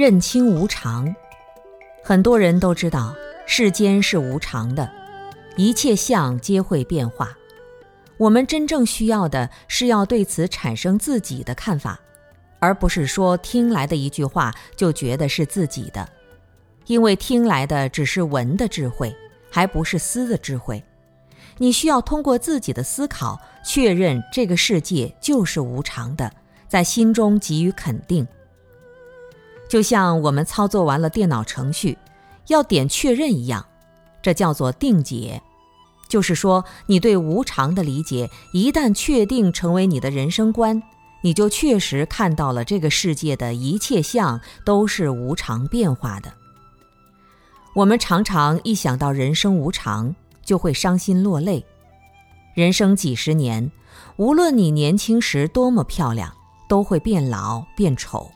认清无常。很多人都知道世间是无常的，一切相皆会变化。我们真正需要的是要对此产生自己的看法，而不是说听来的一句话就觉得是自己的，因为听来的只是闻的智慧，还不是思的智慧。你需要通过自己的思考，确认这个世界就是无常的，在心中给予肯定。就像我们操作完了电脑程序，要点确认一样，这叫做定解。就是说，你对无常的理解一旦确定成为你的人生观，你就确实看到了这个世界的一切相都是无常变化的。我们常常一想到人生无常，就会伤心落泪。人生几十年，无论你年轻时多么漂亮，都会变老变丑；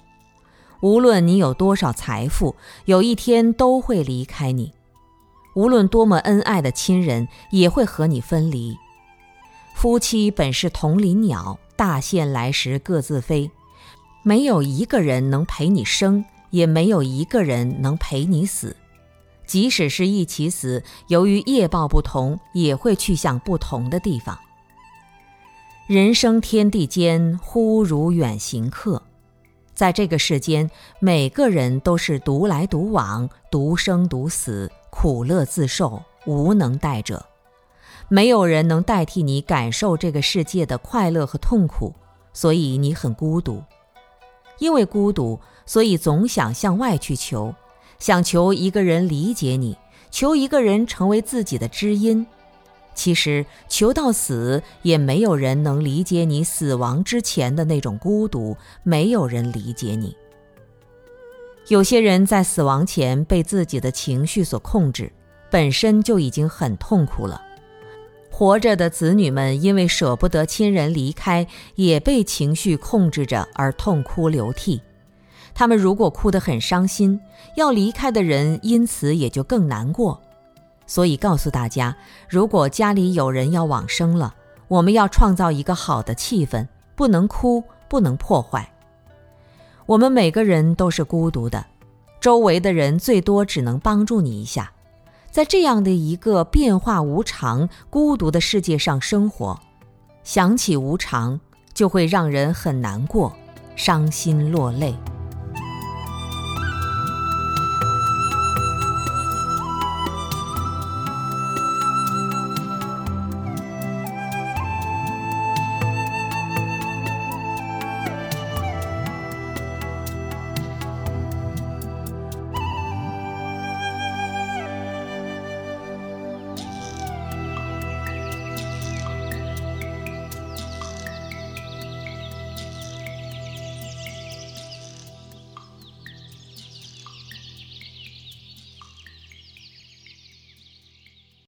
无论你有多少财富，有一天都会离开你；无论多么恩爱的亲人，也会和你分离。夫妻本是同林鸟，大限来时各自飞。没有一个人能陪你生，也没有一个人能陪你死。即使是一起死，由于业报不同，也会去向不同的地方。人生天地间，忽如远行客。在这个世间，每个人都是独来独往、独生独死、苦乐自受、无能代者。没有人能代替你感受这个世界的快乐和痛苦，所以你很孤独。因为孤独，所以总想向外去求。想求一个人理解你，求一个人成为自己的知音。其实求到死，也没有人能理解你死亡之前的那种孤独，没有人理解你。有些人在死亡前被自己的情绪所控制，本身就已经很痛苦了。活着的子女们因为舍不得亲人离开，也被情绪控制着而痛哭流涕。他们如果哭得很伤心，要离开的人因此也就更难过。所以告诉大家，如果家里有人要往生了，我们要创造一个好的气氛，不能哭，不能破坏。我们每个人都是孤独的，周围的人最多只能帮助你一下。在这样的一个变化无常、孤独的世界上生活，想起无常，就会让人很难过，伤心落泪。